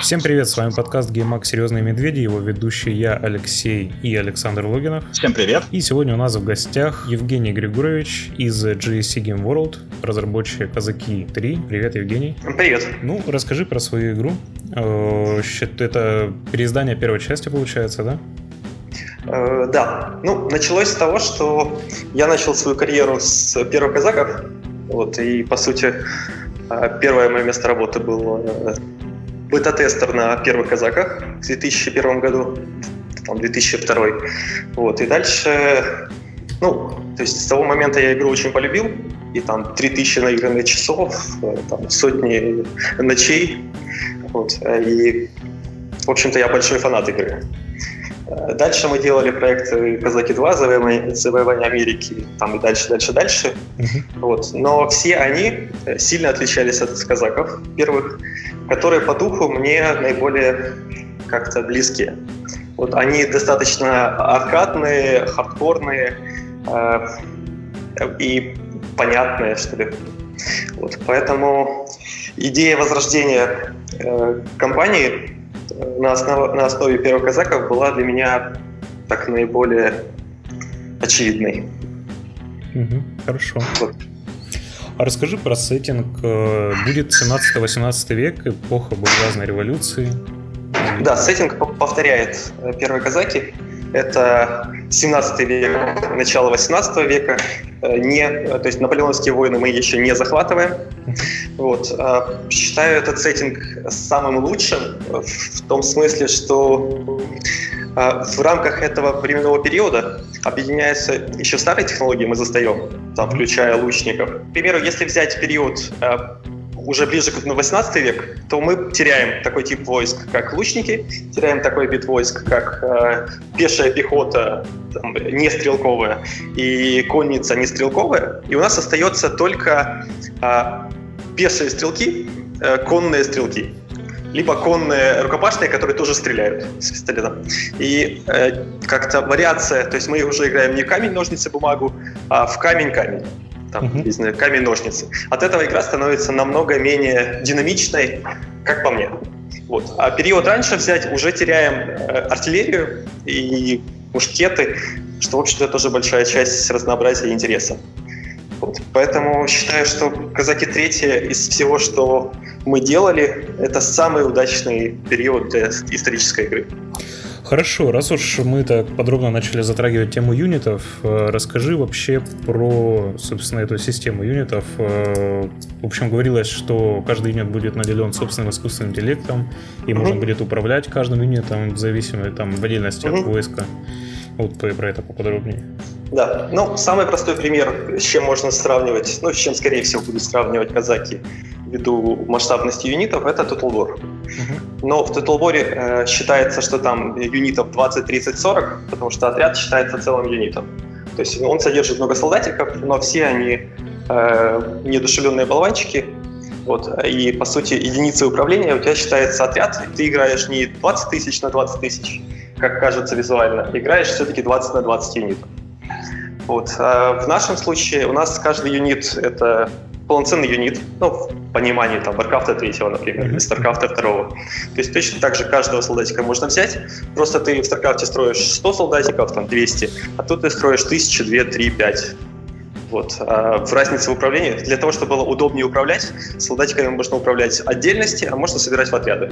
Всем привет, с вами подкаст GameMax Серьезные медведи, его ведущий я, Алексей и Александр Логинов. Всем привет. И сегодня у нас в гостях Евгений Григорович из GSC Game World, разработчик Казаки 3. Привет, Евгений. Привет. Ну, расскажи про свою игру. Э, это переиздание первой части, получается, да? Э, да. Ну, началось с того, что я начал свою карьеру с первых казаков. Вот, и, по сути, э, первое мое место работы было бета-тестер на первых казаках в 2001 году, там, 2002. Вот, и дальше, ну, то есть с того момента я игру очень полюбил, и там 3000 наигранных часов, там, сотни ночей, вот, и, в общем-то, я большой фанат игры. Дальше мы делали проекты «Казаки 2», «Завоевание, завоевание Америки», там и дальше, дальше, дальше. Uh-huh. Вот. Но все они сильно отличались от казаков первых которые по духу мне наиболее как-то близкие. Вот они достаточно аркадные, хардкорные э, и понятные, что ли. Вот, поэтому идея возрождения э, компании э, на, основ, на основе первых казаков была для меня так наиболее очевидной. Угу, хорошо. Вот. А расскажи про сеттинг. Э, будет 17-18 век, эпоха буржуазной революции. Да, сеттинг повторяет э, первые казаки. Это 17 век, начало 18 века. Э, не, то есть наполеоновские войны мы еще не захватываем. Вот. Считаю этот сеттинг самым лучшим в том смысле, что в рамках этого временного периода объединяются еще старые технологии, мы застаем, там, включая лучников. К примеру, если взять период э, уже ближе к 18 век, то мы теряем такой тип войск, как лучники, теряем такой вид войск, как э, пешая пехота, там, не стрелковая, и конница не стрелковая, и у нас остается только э, пешие стрелки, э, конные стрелки либо конные рукопашные, которые тоже стреляют с пистолетом. И э, как-то вариация, то есть мы уже играем не камень, ножницы, бумагу, а в камень-камень. Там, uh-huh. не знаю, камень-ножницы. От этого игра становится намного менее динамичной, как по мне. Вот. А период раньше взять, уже теряем э, артиллерию и мушкеты, что, в общем-то, тоже большая часть разнообразия и интереса. Вот. Поэтому считаю, что «Казаки третьи» из всего, что мы делали, это самый удачный период для исторической игры. Хорошо, раз уж мы так подробно начали затрагивать тему юнитов, э, расскажи вообще про, собственно, эту систему юнитов. Э, в общем, говорилось, что каждый юнит будет наделен собственным искусственным интеллектом, и mm-hmm. можно будет управлять каждым юнитом в зависимости, там, в отдельности mm-hmm. от войска. Вот про это поподробнее. Да, ну, самый простой пример, с чем можно сравнивать, ну, с чем, скорее всего, будут сравнивать казаки ввиду масштабности юнитов, это Total War. Но в War э, считается, что там юнитов 20, 30, 40, потому что отряд считается целым юнитом. То есть он содержит много солдатиков, но все они э, неодушевленные болванчики, вот, и, по сути, единицей управления у тебя считается отряд, ты играешь не 20 тысяч на 20 тысяч, как кажется визуально, играешь все-таки 20 на 20 юнитов. Вот. А в нашем случае у нас каждый юнит — это полноценный юнит, ну, в понимании там Warcraft 3, например, или StarCraft 2. То есть точно так же каждого солдатика можно взять, просто ты в StarCraft строишь 100 солдатиков, там 200, а тут ты строишь 1000, 2, 3, 5. Вот. А в разнице в управлении, для того, чтобы было удобнее управлять, солдатиками можно управлять отдельности, а можно собирать в отряды.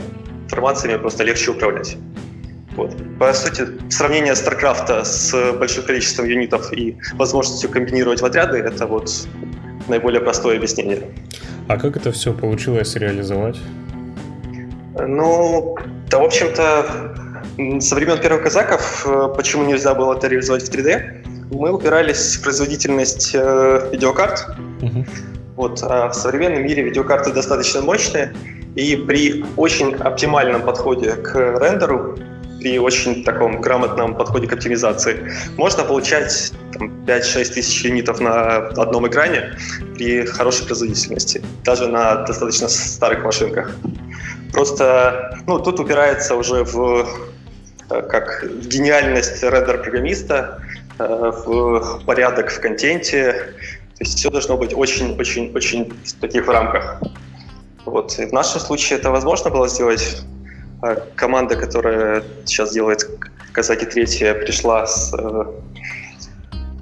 Формациями просто легче управлять. Вот. По сути, сравнение StarCraft с большим количеством юнитов и возможностью комбинировать в отряды — это вот наиболее простое объяснение. А как это все получилось реализовать? Ну, да, в общем-то, со времен первых казаков, э, почему нельзя было это реализовать в 3D, мы упирались в производительность э, видеокарт. Угу. Вот, а в современном мире видеокарты достаточно мощные, и при очень оптимальном подходе к рендеру при очень таком грамотном подходе к оптимизации можно получать 5-6 тысяч юнитов на одном экране при хорошей производительности, даже на достаточно старых машинках. Просто ну, тут упирается уже в э, как в гениальность рендер-программиста, э, в порядок в контенте. То есть все должно быть очень-очень-очень в таких рамках. Вот. И в нашем случае это возможно было сделать команда, которая сейчас делает Казаки третья, пришла с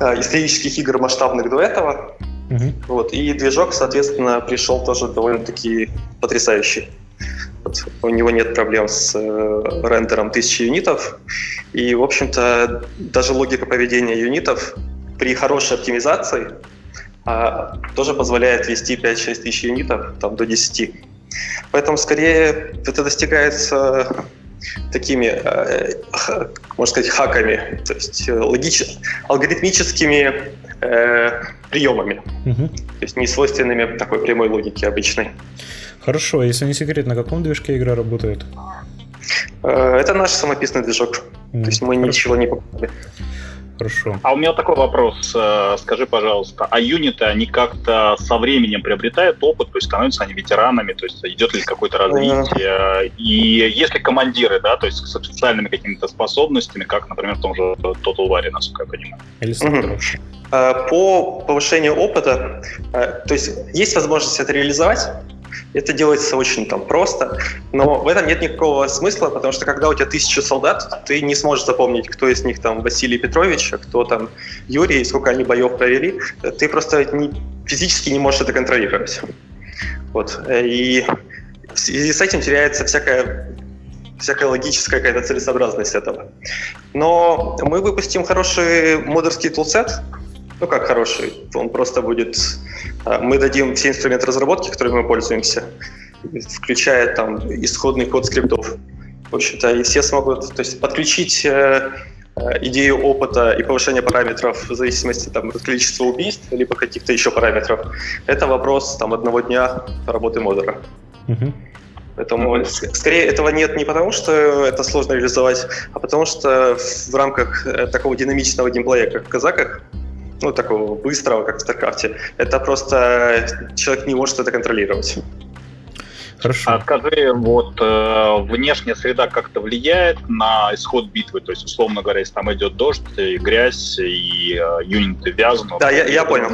исторических игр масштабных до этого. Угу. Вот, и движок, соответственно, пришел тоже довольно-таки потрясающий. Вот, у него нет проблем с э, рендером 1000 юнитов. И, в общем-то, даже логика поведения юнитов при хорошей оптимизации а, тоже позволяет вести 5-6 тысяч юнитов там, до 10. Поэтому, скорее, это достигается такими, э, можно сказать, хаками, то есть э, логич... алгоритмическими э, приемами, угу. то есть не свойственными такой прямой логике обычной. Хорошо, если не секрет, на каком движке игра работает? Э, это наш самописный движок, mm, то есть мы хорошо. ничего не покупали. Хорошо. А у меня такой вопрос. Э, скажи, пожалуйста, а юниты, они как-то со временем приобретают опыт, то есть становятся они ветеранами, то есть идет ли какое-то развитие? И есть ли командиры, да, то есть с специальными какими-то способностями, как, например, в том же Total War, насколько я понимаю? Или угу. По повышению опыта, э, то есть есть возможность это реализовать, это делается очень там просто, но в этом нет никакого смысла, потому что когда у тебя тысяча солдат, ты не сможешь запомнить, кто из них там Василий Петрович, а кто там Юрий, сколько они боев провели. Ты просто не, физически не можешь это контролировать. Вот. И в связи с этим теряется всякая всякая логическая какая-то целесообразность этого. Но мы выпустим хороший модерский тулсет, ну как хороший, он просто будет... А, мы дадим все инструменты разработки, которыми мы пользуемся, включая там исходный код скриптов. В общем-то, и все смогут то есть, подключить э, э, идею опыта и повышения параметров в зависимости там, от количества убийств, либо каких-то еще параметров. Это вопрос там, одного дня работы модера. Угу. Поэтому mm-hmm. скорее этого нет не потому, что это сложно реализовать, а потому что в рамках э, такого динамичного геймплея, как в казаках, ну, такого быстрого, как в StarCraft. Это просто человек не может это контролировать. Хорошо. А скажи, вот э, внешняя среда как-то влияет на исход битвы? То есть, условно говоря, если там идет дождь, и грязь, и э, юниты вязанут. Да, я, я понял.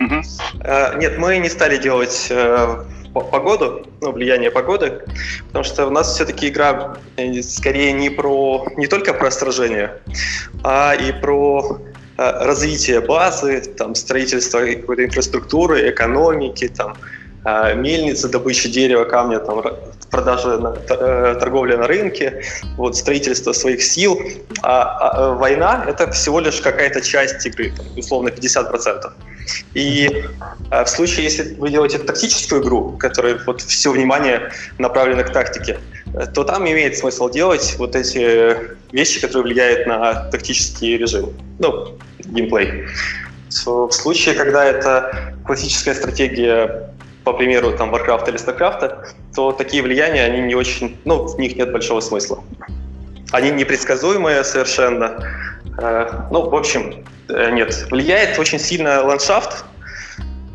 Угу. Э, нет, мы не стали делать э, погоду, ну, влияние погоды, потому что у нас все-таки игра э, скорее не про не только про сражение, а и про развитие базы, там, строительство какой-то инфраструктуры, экономики, там, э, мельницы, добыча дерева, камня, там, продажа, э, торговля на рынке, вот, строительство своих сил. А, а война — это всего лишь какая-то часть игры, там, условно 50%. И в случае, если вы делаете тактическую игру, в которой вот все внимание направлено к тактике, то там имеет смысл делать вот эти вещи, которые влияют на тактический режим. Ну, геймплей. В случае, когда это классическая стратегия, по примеру, там, Warcraft или StarCraft, то такие влияния, они не очень, ну, в них нет большого смысла. Они непредсказуемые совершенно. Э, ну, в общем, э, нет. Влияет очень сильно ландшафт,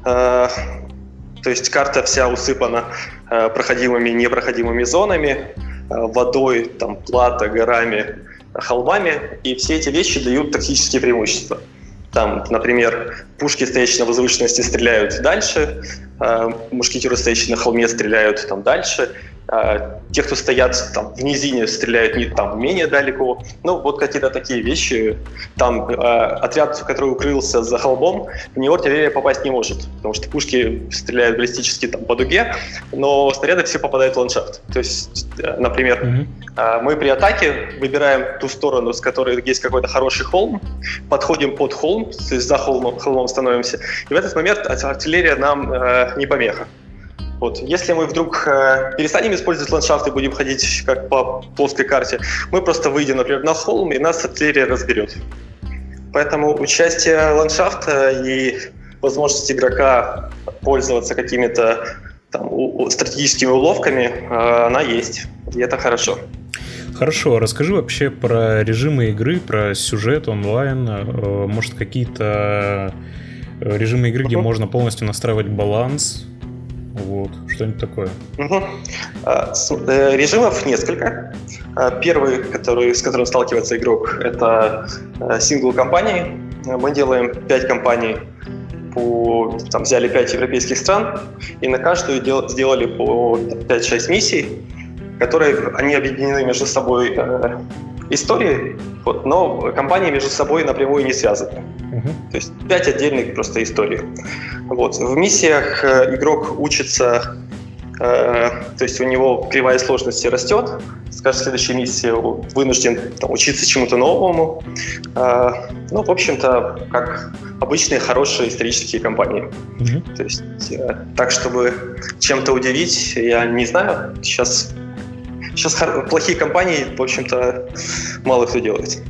э, то есть карта вся усыпана проходимыми и непроходимыми зонами, водой, там, плата, горами, холмами, и все эти вещи дают тактические преимущества. Там, например, пушки, стоящие на возвышенности, стреляют дальше, мушкетеры, стоящие на холме, стреляют там дальше, те, кто стоят там в низине, стреляют не там менее далеко. Ну, вот какие-то такие вещи. Там э, отряд, который укрылся за холмом, в него артиллерия попасть не может, потому что пушки стреляют баллистически там по дуге, но снаряды все попадают в ландшафт. То есть, э, например, mm-hmm. э, мы при атаке выбираем ту сторону, с которой есть какой-то хороший холм, подходим под холм, то есть за холмом, холмом становимся, и в этот момент артиллерия нам э, не помеха. Вот. Если мы вдруг э, перестанем использовать ландшафт и будем ходить как по плоской карте, мы просто выйдем, например, на холм, и нас артиллерия разберет. Поэтому участие ландшафта и возможность игрока пользоваться какими-то там, у, стратегическими уловками, э, она есть. И это хорошо. Хорошо, расскажи вообще про режимы игры, про сюжет онлайн, э, может какие-то э, режимы игры, где можно полностью настраивать баланс, вот, что-нибудь такое. Угу. Режимов несколько. А, первый, который, с которым сталкивается игрок, это а, сингл компании. Мы делаем 5 компаний по, там, взяли 5 европейских стран и на каждую дел, сделали по 5-6 миссий. которые они объединены между собой э, историей, вот, но компании между собой напрямую не связаны. То есть пять отдельных просто историй. Вот. В миссиях э, игрок учится, э, то есть у него кривая сложности растет, с каждой следующей миссии вынужден там, учиться чему-то новому. Э, ну, в общем-то, как обычные хорошие исторические компании. Uh-huh. То есть э, так, чтобы чем-то удивить, я не знаю. Сейчас Сейчас плохие компании, в общем-то, мало кто делает.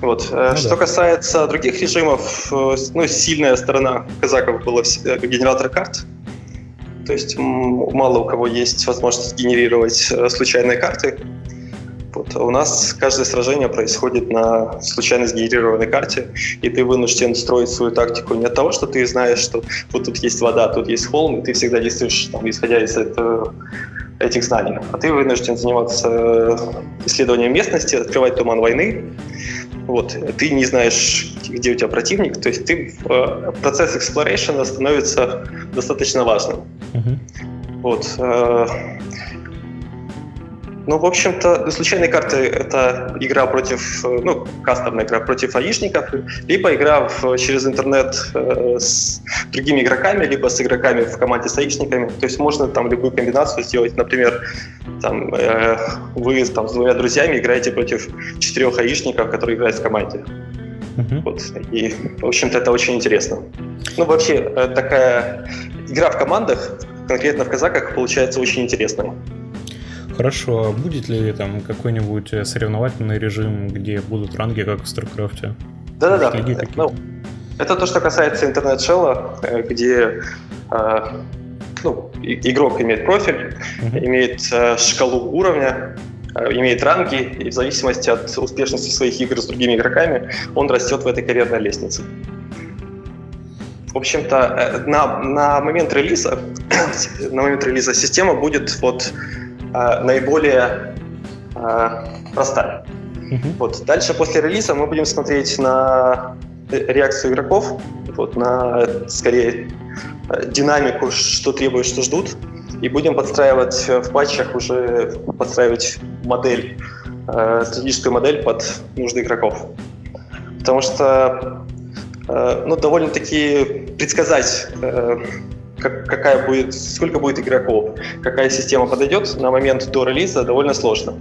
Вот. Э, ну, Что да. касается других режимов, э, ну, сильная сторона казаков была э, генератор карт. То есть мало у кого есть возможность генерировать случайные карты. Вот. А у нас каждое сражение происходит на случайно сгенерированной карте, и ты вынужден строить свою тактику не от того, что ты знаешь, что вот тут есть вода, тут есть холм, и ты всегда действуешь, там, исходя из этого этих знаний. А ты вынужден заниматься э, исследованием местности, открывать туман войны. Вот. Ты не знаешь, где у тебя противник. То есть ты, э, процесс exploration становится достаточно важным. Uh-huh. Вот. Ну, в общем-то, случайные карты — это игра против, э, ну, кастомная игра против аишников, либо игра в, через интернет э, с другими игроками, либо с игроками в команде с аишниками. То есть можно там любую комбинацию сделать. Например, там, э, вы там, с двумя друзьями играете против четырех аишников, которые играют в команде. Uh-huh. Вот. И, в общем-то, это очень интересно. Ну, вообще, такая игра в командах, конкретно в казаках, получается очень интересная. Хорошо, а будет ли там какой-нибудь э, соревновательный режим, где будут ранги, как в StarCraft? Да-да-да. Ну, это то, что касается интернет-шелла, э, где э, ну, игрок имеет профиль, uh-huh. имеет э, шкалу уровня, э, имеет ранги, и в зависимости от успешности своих игр с другими игроками, он растет в этой карьерной лестнице. В общем-то, э, на, на момент релиза, на момент релиза система будет вот э, наиболее э, простая. Uh-huh. Вот. Дальше после релиза мы будем смотреть на реакцию игроков, вот, на скорее динамику, что требуют, что ждут, и будем подстраивать в патчах уже подстраивать модель, э, стратегическую модель под нужды игроков. Потому что э, ну, довольно-таки предсказать э, как, какая будет, сколько будет игроков, какая система подойдет на момент до релиза, довольно сложно.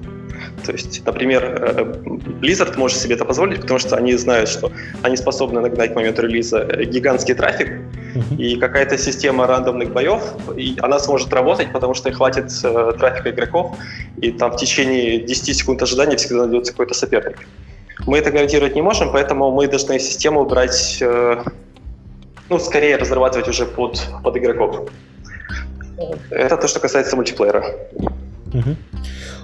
То есть, например, э, Blizzard может себе это позволить, потому что они знают, что они способны нагнать к моменту релиза гигантский трафик, uh-huh. и какая-то система рандомных боев, и она сможет работать, потому что хватит э, трафика игроков, и там в течение 10 секунд ожидания всегда найдется какой-то соперник. Мы это гарантировать не можем, поэтому мы должны систему брать э, ну, скорее разрабатывать уже под, под игроков. Это то, что касается мультиплеера. Угу.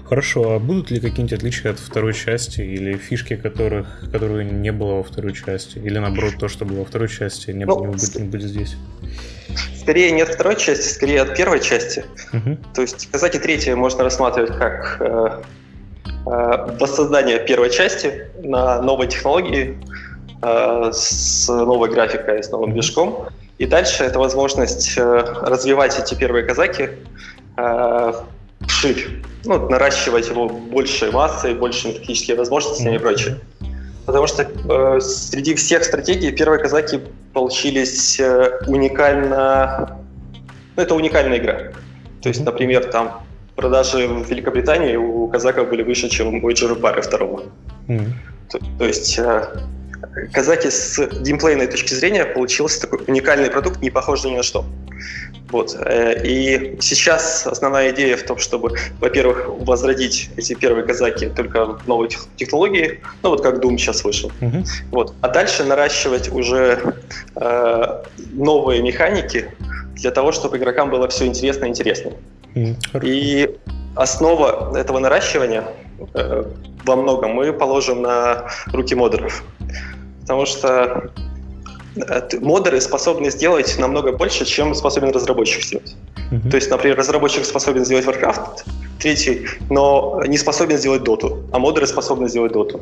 Хорошо, а будут ли какие-нибудь отличия от второй части или фишки, которых, которые не было во второй части? Или наоборот, то, что было во второй части, не, ну, не, будет, не будет здесь? Скорее не от второй части, скорее от первой части. Угу. То есть казаки третье можно рассматривать как э, э, воссоздание первой части на новой технологии, с новой графикой, с новым движком. И дальше это возможность э, развивать эти первые казаки э, ширь, ну, наращивать его большей массой, большими тактическими возможностями и прочее. Потому что э, среди всех стратегий первые казаки получились э, уникально... Ну, это уникальная игра. То есть, например, там продажи в Великобритании у казаков были выше, чем у Эджера Бары второго. Mm-hmm. То, то есть э, Казаки с геймплейной точки зрения получился такой уникальный продукт, не похожий ни на что. Вот. Э, и сейчас основная идея в том, чтобы, во-первых, возродить эти первые казаки только новой технологии, ну вот как Doom сейчас вышел. Uh-huh. Вот. А дальше наращивать уже э, новые механики для того, чтобы игрокам было все интересно и интересно. Uh-huh. И основа этого наращивания э, во многом мы положим на руки модеров. Потому что э, модеры способны сделать намного больше, чем способен разработчик сделать. Mm-hmm. То есть, например, разработчик способен сделать Warcraft третий, но не способен сделать доту, а модеры способны сделать доту.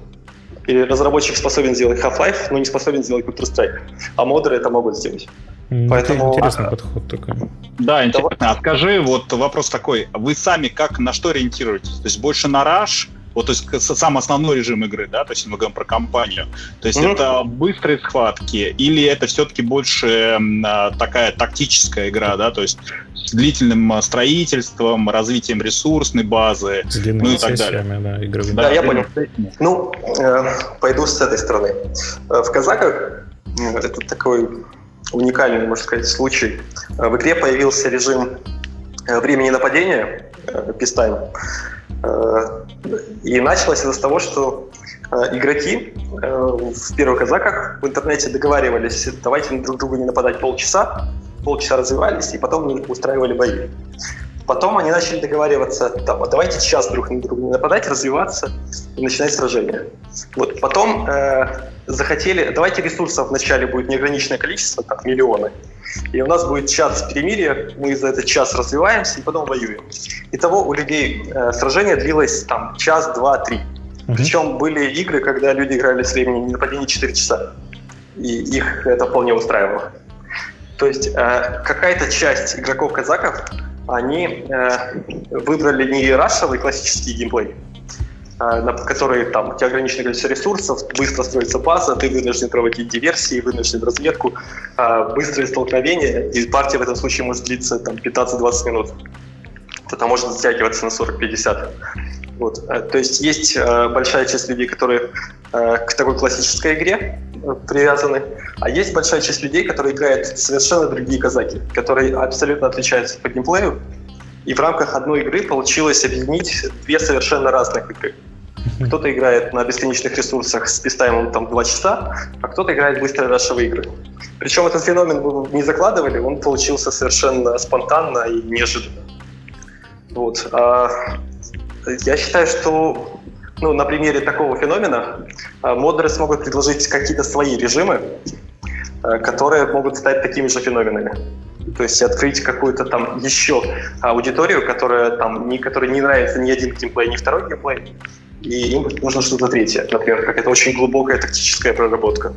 Или разработчик способен сделать Half-Life, но не способен сделать Counter-Strike. А модеры это могут сделать. Поэтому... интересный подход такой. Да, интересно. А скажи, вот вопрос такой. Вы сами как на что ориентируетесь? То есть больше на Rush, вот, то есть сам основной режим игры, да, то есть мы говорим про компанию. То есть mm-hmm. это быстрые схватки или это все-таки больше а, такая тактическая игра, да, то есть с длительным а, строительством, развитием ресурсной базы, с ну и так далее. Да, игровыми. да, да я понял. Ну, э, пойду с этой стороны. Э, в казаках э, это такой уникальный, можно сказать, случай. Э, в игре появился режим времени нападения, пистайм. И началось это с того, что э, игроки э, в первых казаках в интернете договаривались, давайте друг другу не нападать полчаса, полчаса развивались, и потом устраивали бои. Потом они начали договариваться, там, давайте час друг на друга не нападать, развиваться и начинать сражение. Вот. Потом э, захотели, давайте ресурсов вначале будет неограниченное количество, как миллионы, и у нас будет час перемирия, мы за этот час развиваемся и потом воюем. Итого у людей э, сражение длилось там час, два, три. Mm-hmm. Причем были игры, когда люди играли с временем нападения 4 часа. И их это вполне устраивало. То есть э, какая-то часть игроков-казаков, они э, выбрали не рашевый классический геймплей, а, на которые там у тебя ограниченное количество ресурсов, быстро строится база, ты вынужден проводить диверсии, вынужден разведку, а, быстрые столкновения, и партия в этом случае может длиться там 15-20 минут. Это может затягиваться на 40-50. Вот. А, то есть есть большая часть людей, которые к такой классической игре э, привязаны, а есть большая часть людей, которые играют совершенно другие казаки, которые абсолютно отличаются по геймплею, и в рамках одной игры получилось объединить две совершенно разных игры. Кто-то играет на бесконечных ресурсах с пистаймом там 2 часа, а кто-то играет в быстрые рашевые игры. Причем этот феномен мы не закладывали, он получился совершенно спонтанно и неожиданно. Вот. А я считаю, что ну, на примере такого феномена а, модеры смогут предложить какие-то свои режимы, а, которые могут стать такими же феноменами. То есть открыть какую-то там еще аудиторию, которая там не, которой не нравится ни один геймплей, ни второй геймплей, и им нужно что-то третье, например, какая-то очень глубокая тактическая проработка.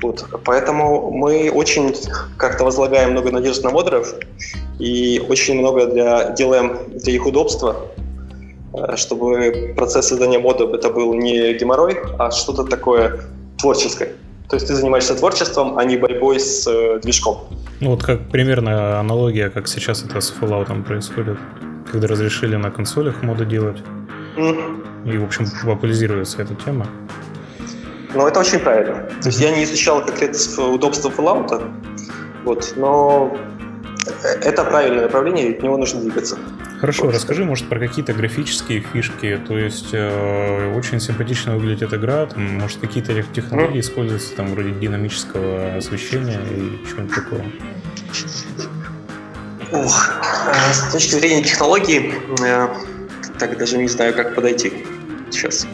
Вот. Поэтому мы очень как-то возлагаем много надежд на модеров и очень много для, делаем для их удобства, э, чтобы процесс создания модов это был не геморрой, а что-то такое творческое. То есть ты занимаешься творчеством, а не борьбой с э, движком. Ну вот как примерно аналогия, как сейчас это с Fallout происходит, когда разрешили на консолях моды делать. И, в общем, популяризируется эта тема. Ну, это очень правильно. То есть я не изучал конкретно удобства Fallout, вот, но это правильное направление, и к нему нужно двигаться. Хорошо, вот. расскажи, может, про какие-то графические фишки. То есть э, очень симпатично выглядит эта игра, там, может, какие-то технологии mm. используются, там, вроде динамического освещения и чего-нибудь такого. Ох, э, с точки зрения технологий, э, так даже не знаю, как подойти сейчас.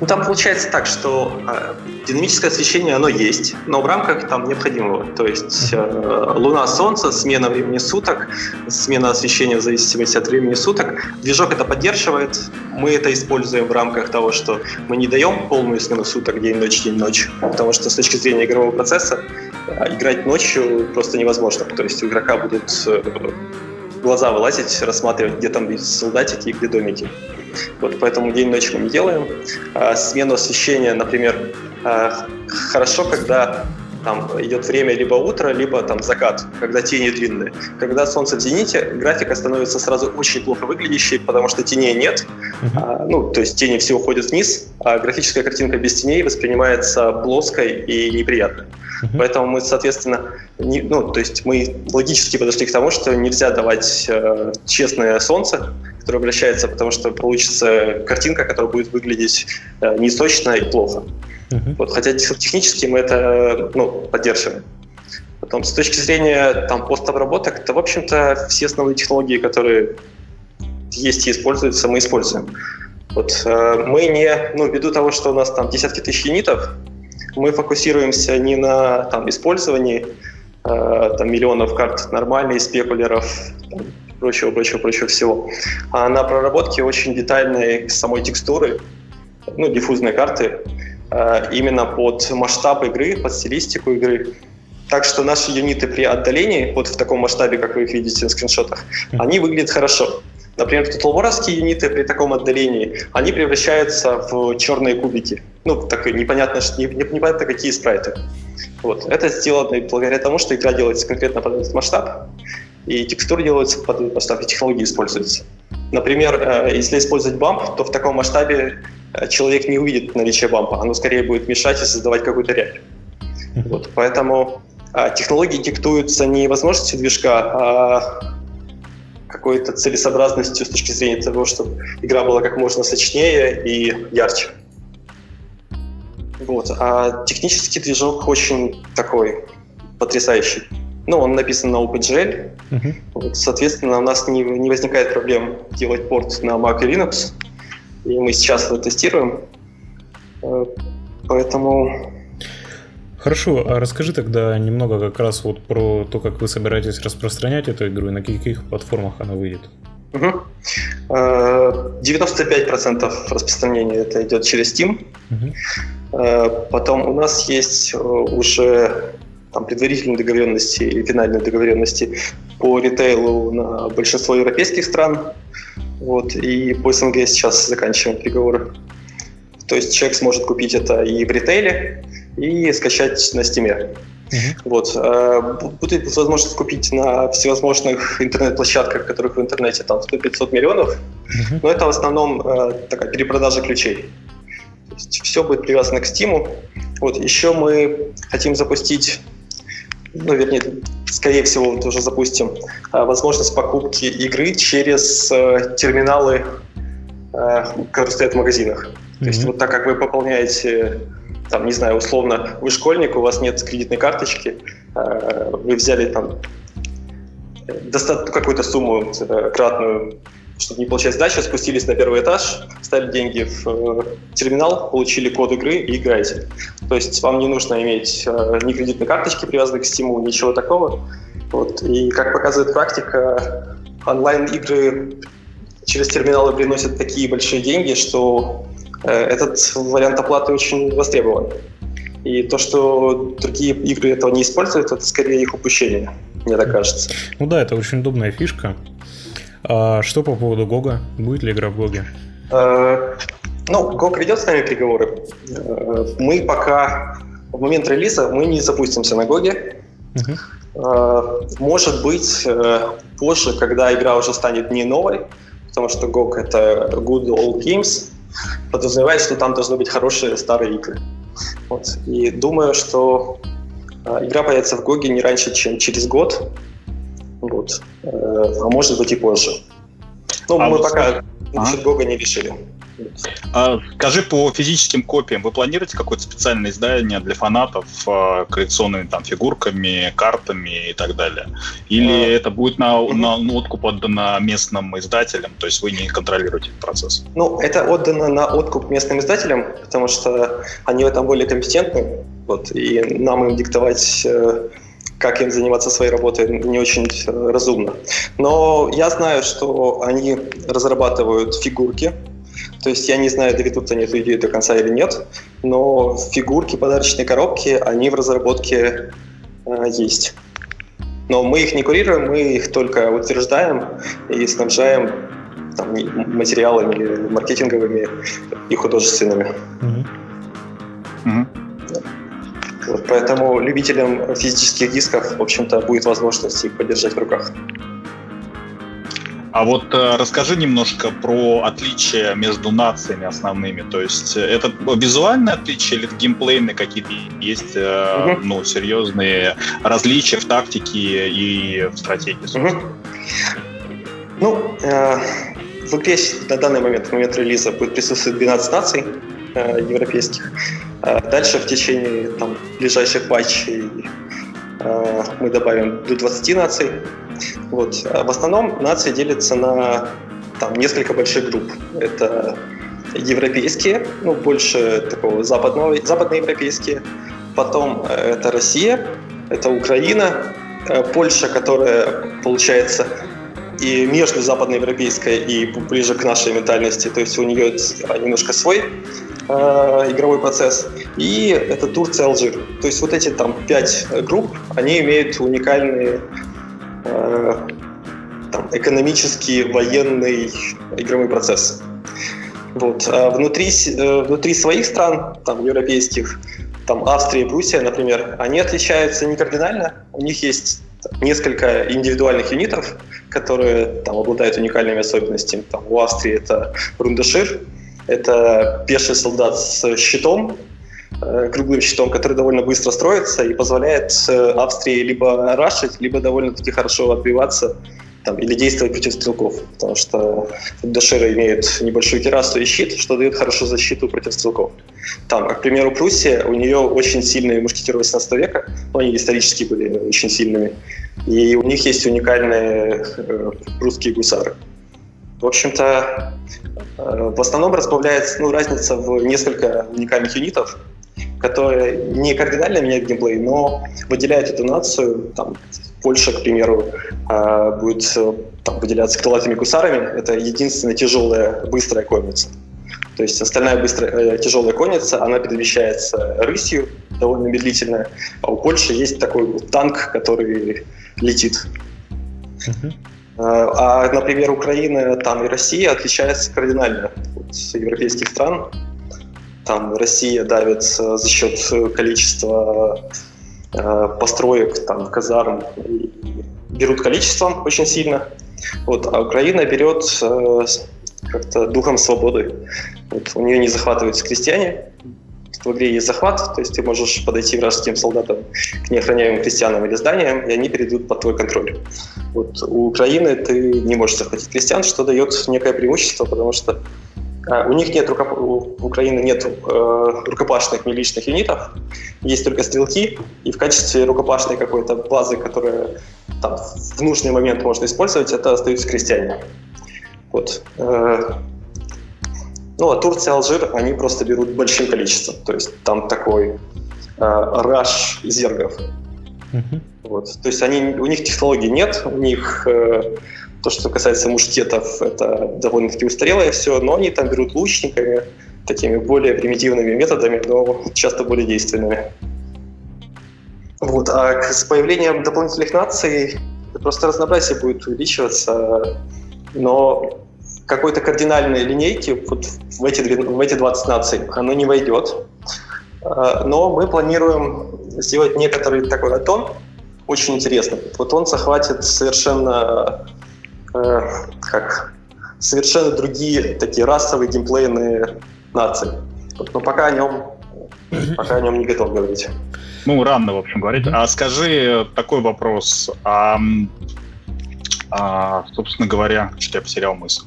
Ну, там получается так, что э, динамическое освещение, оно есть, но в рамках там необходимого. То есть э, Луна, Солнце, смена времени суток, смена освещения в зависимости от времени суток. Движок это поддерживает. Мы это используем в рамках того, что мы не даем полную смену суток, день-ночь, день-ночь. Потому что с точки зрения игрового процесса э, играть ночью просто невозможно. То есть у игрока будут э, глаза вылазить, рассматривать, где там солдатики и где домики. Вот поэтому день-ночь мы не делаем. А, смену освещения, например, а, хорошо, когда там идет время либо утро, либо там закат, когда тени длинные. Когда солнце в зените, графика становится сразу очень плохо выглядящей, потому что теней нет. Uh-huh. А, ну, то есть тени все уходят вниз, а графическая картинка без теней воспринимается плоской и неприятной. Uh-huh. Поэтому мы, соответственно, не, ну, то есть мы логически подошли к тому, что нельзя давать э, честное солнце, которое обращается, потому что получится картинка, которая будет выглядеть э, несочно и плохо. Uh-huh. Вот, хотя технически мы это ну, поддерживаем. Потом, с точки зрения там, постобработок, то, в общем-то, все основные технологии, которые есть и используются, мы используем. Вот, э, мы не, ну, ввиду того, что у нас там десятки тысяч юнитов, мы фокусируемся не на там, использовании э, там, миллионов карт нормальных спекуляров, там, прочего, прочего, прочего всего, а на проработке очень детальной самой текстуры, ну, диффузные карты, э, именно под масштаб игры, под стилистику игры. Так что наши юниты при отдалении, вот в таком масштабе, как вы их видите на скриншотах, они выглядят хорошо. Например, тутлворовские юниты при таком отдалении, они превращаются в черные кубики. Ну, так непонятно, непонятно какие спрайты. Вот. Это сделано благодаря тому, что игра делается конкретно под этот масштаб, и текстуры делаются под этот масштаб, и технологии используются. Например, э, если использовать бамп, то в таком масштабе э, человек не увидит наличие бампа, оно скорее будет мешать и создавать какую-то рябь. Вот. Поэтому а, технологии диктуются не возможностью движка, а какой-то целесообразностью с точки зрения того, чтобы игра была как можно сочнее и ярче. Вот. А технический движок очень такой потрясающий. Ну, он написан на OpenGL. Uh-huh. Вот, соответственно, у нас не, не возникает проблем делать порт на Mac и Linux. И мы сейчас это тестируем. Э, поэтому Хорошо, а расскажи тогда немного как раз вот про то, как вы собираетесь распространять эту игру и на каких платформах она выйдет. Угу. 95% распространения это идет через Steam. Угу. Потом у нас есть э, уже там, предварительные договоренности и финальные договоренности по ритейлу на большинство европейских стран. Вот, и по СНГ сейчас заканчиваем переговоры. То есть человек сможет купить это и в ритейле, и скачать на Steam. Uh-huh. Вот. Э, будет возможность купить на всевозможных интернет-площадках, которых в интернете там 100-500 миллионов, uh-huh. но это в основном э, такая перепродажа ключей. То есть все будет привязано к Steam. Вот. Еще мы хотим запустить ну, вернее, скорее всего, вот уже запустим э, возможность покупки игры через терминалы, которые стоят в магазинах. Mm-hmm. То есть вот так как вы пополняете там, не знаю, условно, вы школьник, у вас нет кредитной карточки, э, вы взяли там достаточно какую-то сумму э, кратную, чтобы не получать сдачу, спустились на первый этаж, ставили деньги в э, терминал, получили код игры и играете. То есть вам не нужно иметь ни кредитной карточки, привязанной к Steam, ничего такого. Вот. И как показывает практика, онлайн-игры через терминалы приносят такие большие деньги, что этот вариант оплаты очень востребован. И то, что другие игры этого не используют, это скорее их упущение, мне так кажется. Ну да, это очень удобная фишка. А что по поводу GOG а? Будет ли игра в GOG е? Э, ну, GOG ведет с нами переговоры. Э, мы пока в момент релиза мы не запустимся на GOG е. Uh-huh. Может быть, позже, когда игра уже станет не новой, потому что GOG — это Good Old Games, подразумевает, что там должны быть хорошие старые игры. Вот. И думаю, что э, игра появится в Гоге не раньше, чем через год. Вот. Э, а может быть и позже. Ну, а мы пока насчет а? Гога не решили. А, скажи по физическим копиям, вы планируете какое-то специальное издание для фанатов, а, коллекционными там фигурками, картами и так далее? Или а... это будет на, на, на откуп отдано местным издателям, то есть вы не контролируете этот процесс? Ну, это отдано на откуп местным издателям, потому что они в этом более компетентны, вот, и нам им диктовать э, как им заниматься своей работой, не очень э, разумно. Но я знаю, что они разрабатывают фигурки, то есть я не знаю, доведут они эту идею до конца или нет, но фигурки, подарочные коробки, они в разработке э, есть. Но мы их не курируем, мы их только утверждаем и снабжаем там, материалами маркетинговыми и художественными. Mm-hmm. Mm-hmm. Вот, поэтому любителям физических дисков, в общем-то, будет возможность их подержать в руках. А вот э, расскажи немножко про отличия между нациями основными. То есть э, это визуальные отличия или геймплейные какие-то есть э, угу. ну, серьезные различия в тактике и в стратегии? Угу. Ну, э, в игре на данный момент, в момент релиза, будет присутствовать 12 наций э, европейских. Э, дальше в течение там, ближайших патчей мы добавим до 20 наций. Вот. А в основном нации делятся на там, несколько больших групп. Это европейские, ну, больше такого западного, западноевропейские. Потом э, это Россия, это Украина, э, Польша, которая, получается, и между западноевропейской и ближе к нашей ментальности, то есть у нее немножко свой э, игровой процесс, и это Турция, Алжир. То есть вот эти там пять групп, они имеют уникальные э, там, экономический, военный игровой процесс. Вот. А внутри, э, внутри своих стран, там, европейских, там, Австрия и Пруссия, например, они отличаются не кардинально. У них есть несколько индивидуальных юнитов, которые там, обладают уникальными особенностями. Там, у Австрии это рундашир, это пеший солдат с щитом, э, круглым щитом, который довольно быстро строится и позволяет э, Австрии либо рашить, либо довольно-таки хорошо отбиваться там, или действовать против стрелков, потому что Дашира имеет небольшую террасу и щит, что дает хорошую защиту против стрелков. Там, к примеру, Пруссия, у нее очень сильные мушкетеры 18 века, но они исторически были очень сильными, и у них есть уникальные э, русские гусары. В общем-то, э, в основном разбавляется ну, разница в несколько уникальных юнитов, которые не кардинально меняют геймплей, но выделяют эту нацию там, Польша, к примеру, а, будет э, там, выделяться крылатыми гусарами. Это единственная тяжелая быстрая конница. То есть остальная быстрая э, тяжелая конница, она перемещается рысью, довольно медлительная. А у Польши есть такой танк, который летит. Uh-huh. А, например, Украина там и Россия отличаются кардинально от европейских стран. Там Россия давит за счет количества Э, построек, там, казарм берут количеством очень сильно, вот, а Украина берет э, как-то духом свободы. Вот, у нее не захватываются крестьяне, в игре есть захват, то есть ты можешь подойти вражеским солдатам к неохраняемым крестьянам или зданиям, и они перейдут под твой контроль. Вот у Украины ты не можешь захватить крестьян, что дает некое преимущество, потому что а, у них нет рукоп... у Украины нет э, рукопашных миличных юнитов, есть только стрелки, и в качестве рукопашной какой-то базы, которая там, в нужный момент можно использовать, это остаются крестьяне. Вот. Э, ну, а Турция, Алжир, они просто берут большим количеством. То есть там такой э, раш зергов. Uh-huh. Вот. То есть они, у них технологий нет, у них э, то, что касается мушкетов, это довольно-таки устарелое все, но они там берут лучниками, такими более примитивными методами, но часто более действенными. Вот. А с появлением дополнительных наций просто разнообразие будет увеличиваться, но какой-то кардинальной линейки вот в, эти, в эти 20 наций оно не войдет. А, но мы планируем сделать некоторый такой атон, очень интересный. Вот он захватит совершенно э, как совершенно другие такие расовые геймплейные нации. Но пока о нем, пока о нем не готов говорить. Ну, рано, в общем, говорить. А скажи такой вопрос. А, а, собственно говоря, что я потерял мысль.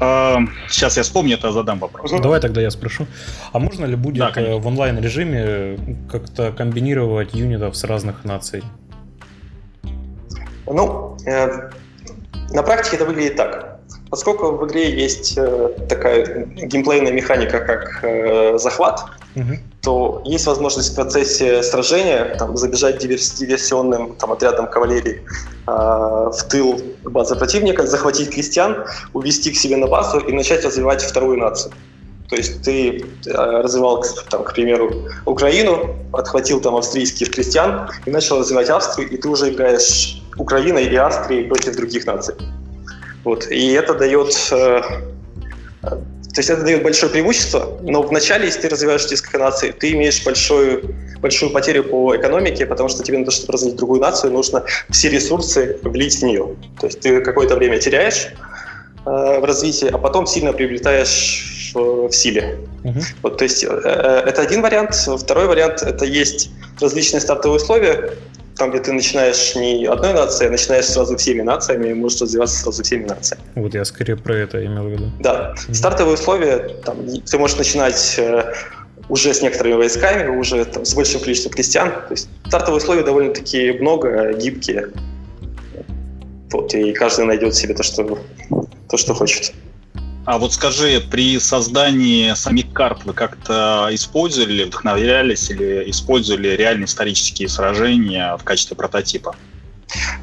А, сейчас я вспомню это, задам вопрос. Давай тогда я спрошу. А можно ли будет да, в онлайн-режиме как-то комбинировать юнитов с разных наций? Ну, э, на практике это выглядит так. Поскольку в игре есть э, такая геймплейная механика, как э, захват, угу. То есть возможность в процессе сражения там, забежать диверс- диверсионным там, отрядом кавалерии э, в тыл базы противника, захватить крестьян, увести к себе на базу и начать развивать вторую нацию. То есть ты э, развивал, там, к примеру, Украину, отхватил там австрийских крестьян и начал развивать Австрию, и ты уже играешь Украиной и Австрией против других наций. Вот. И это дает э, то есть это дает большое преимущество, но вначале, если ты развиваешь несколько наций, ты имеешь большую, большую потерю по экономике, потому что тебе на то, чтобы развить другую нацию, нужно все ресурсы влить в нее. То есть ты какое-то время теряешь э, в развитии, а потом сильно приобретаешь в, в силе. Uh-huh. Вот, то есть э, э, это один вариант. Второй вариант – это есть различные стартовые условия, там, где ты начинаешь не одной нацией, а начинаешь сразу всеми нациями и можешь развиваться сразу всеми нациями. Вот я скорее про это имел в виду. Да. Mm-hmm. Стартовые условия, там, ты можешь начинать э, уже с некоторыми войсками, уже там, с большим количеством крестьян. То есть стартовые условия довольно-таки много, гибкие. Вот, и каждый найдет себе то, что, то, что хочет. А вот скажи, при создании самих карт вы как-то использовали, вдохновлялись или использовали реальные исторические сражения в качестве прототипа?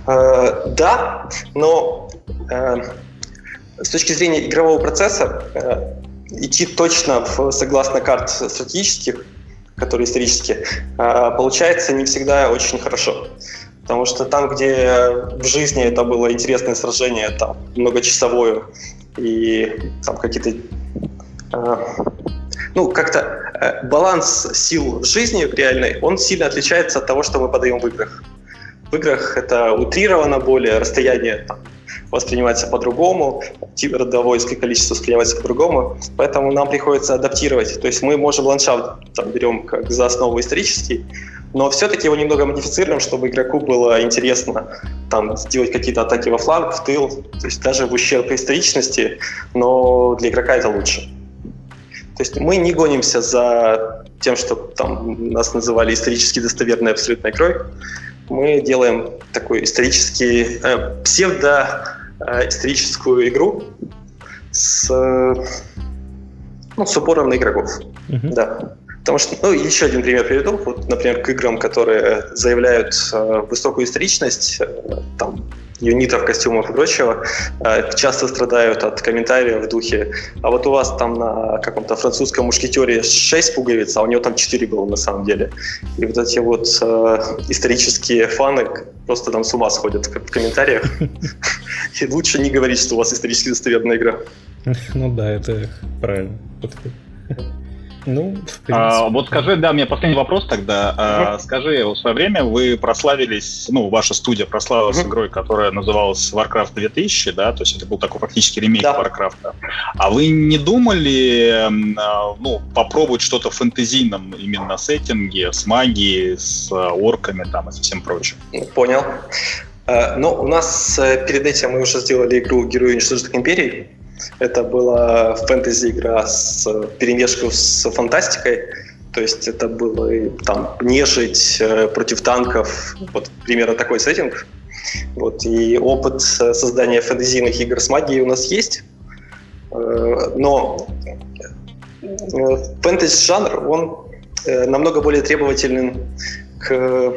Э, да, но э, с точки зрения игрового процесса, э, идти точно в, согласно карт стратегических, которые исторические, а, получается не всегда очень хорошо. Потому что там, где в жизни это было интересное сражение, там многочасовое, и там какие-то а, ну, как-то э, баланс сил в жизни реальной, он сильно отличается от того, что мы подаем в играх. В играх это утрировано более, расстояние там, воспринимается по-другому, родовое количество воспринимается по-другому, поэтому нам приходится адаптировать. То есть мы можем ландшафт там, берем как за основу исторический, но все-таки его немного модифицируем, чтобы игроку было интересно там, сделать какие-то атаки во фланг, в тыл, то есть даже в ущерб историчности, но для игрока это лучше. То есть мы не гонимся за тем, что там нас называли исторически достоверной абсолютной игрой. Мы делаем такую исторический, э, псевдо-историческую э, игру с, ну, с упором на игроков. Mm-hmm. Да. Потому что, ну, еще один пример приведу. Вот, например, к играм, которые заявляют э, высокую историчность, э, там, юнитов, костюмов и прочего, э, часто страдают от комментариев в духе «А вот у вас там на каком-то французском мушкетере 6 пуговиц, а у него там 4 было на самом деле». И вот эти вот э, исторические фаны просто там с ума сходят в комментариях. И лучше не говорить, что у вас исторически достоверная игра. Ну да, это правильно. Ну, а, вот скажи, да, у меня последний вопрос тогда. А, скажи, в свое время вы прославились, ну, ваша студия прославилась uh игрой, которая называлась Warcraft 2000, да, то есть это был такой практически ремейк да. Warcraft. А вы не думали, а, ну, попробовать что-то в фэнтезийном именно сеттинге, с магией, с а, орками там и со всем прочим? Понял. А, Но ну, у нас э, перед этим мы уже сделали игру «Герои уничтоженных империй», это была фэнтези-игра с перемешкой с фантастикой. То есть это было там нежить э, против танков, вот примерно такой сеттинг. Вот, и опыт создания фэнтезийных игр с магией у нас есть. Э, но э, фэнтези-жанр, он намного более требователен к,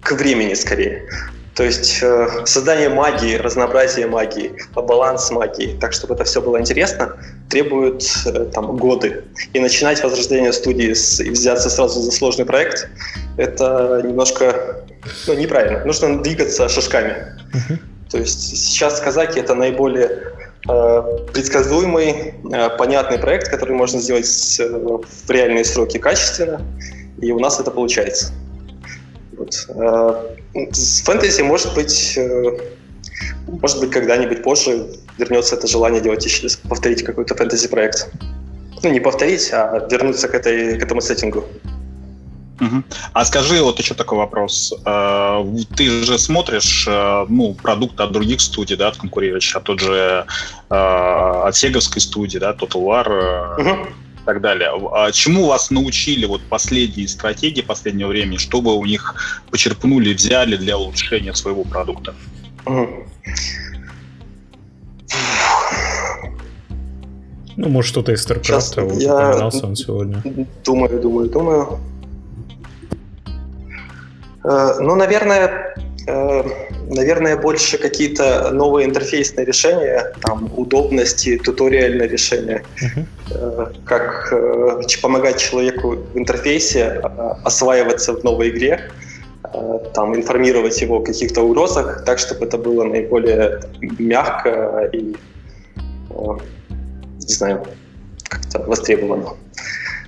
к времени скорее. То есть э, создание магии, разнообразие магии, баланс магии, так чтобы это все было интересно, требует э, там годы. И начинать возрождение студии с, и взяться сразу за сложный проект, это немножко ну, неправильно. Нужно двигаться шажками. Uh-huh. То есть сейчас казаки это наиболее э, предсказуемый, э, понятный проект, который можно сделать э, в реальные сроки качественно, и у нас это получается. Вот. Э, с фэнтези, может быть, э, может быть, когда-нибудь позже вернется это желание делать еще, повторить какой-то фэнтези-проект. Ну, не повторить, а вернуться к, этой, к этому сеттингу. Угу. А скажи вот еще такой вопрос. Э, ты же смотришь ну, продукты от других студий, да, от конкурирующих, а тот же от сеговской студии, да, Total War, угу и так далее. А чему вас научили вот последние стратегии последнего времени, чтобы у них почерпнули, взяли для улучшения своего продукта? Ну, может, что-то из StarCraft, вот я упоминался он сегодня. Думаю, думаю, думаю. Э, ну, наверное, наверное, больше какие-то новые интерфейсные решения, там, удобности, туториальные решения, uh-huh. как помогать человеку в интерфейсе осваиваться в новой игре, там, информировать его о каких-то угрозах, так, чтобы это было наиболее мягко и, не знаю, как-то востребовано.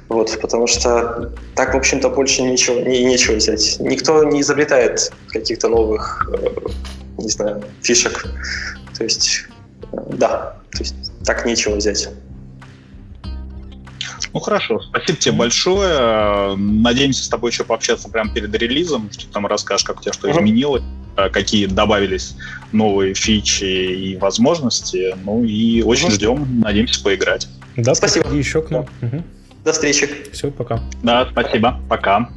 Вот, потому что так, в общем-то, больше ничего, не, нечего взять. Никто не изобретает каких-то новых, э, не знаю, фишек. То есть, э, да, то есть так нечего взять. Ну хорошо, спасибо тебе большое. Надеемся с тобой еще пообщаться прямо перед релизом, что там расскажешь, как у тебя что uh-huh. изменилось, э, какие добавились новые фичи и возможности. Ну и очень uh-huh. ждем, надеемся поиграть. Да, спасибо. еще к нам. Угу. До встречи. Все, пока. Да, спасибо. Пока.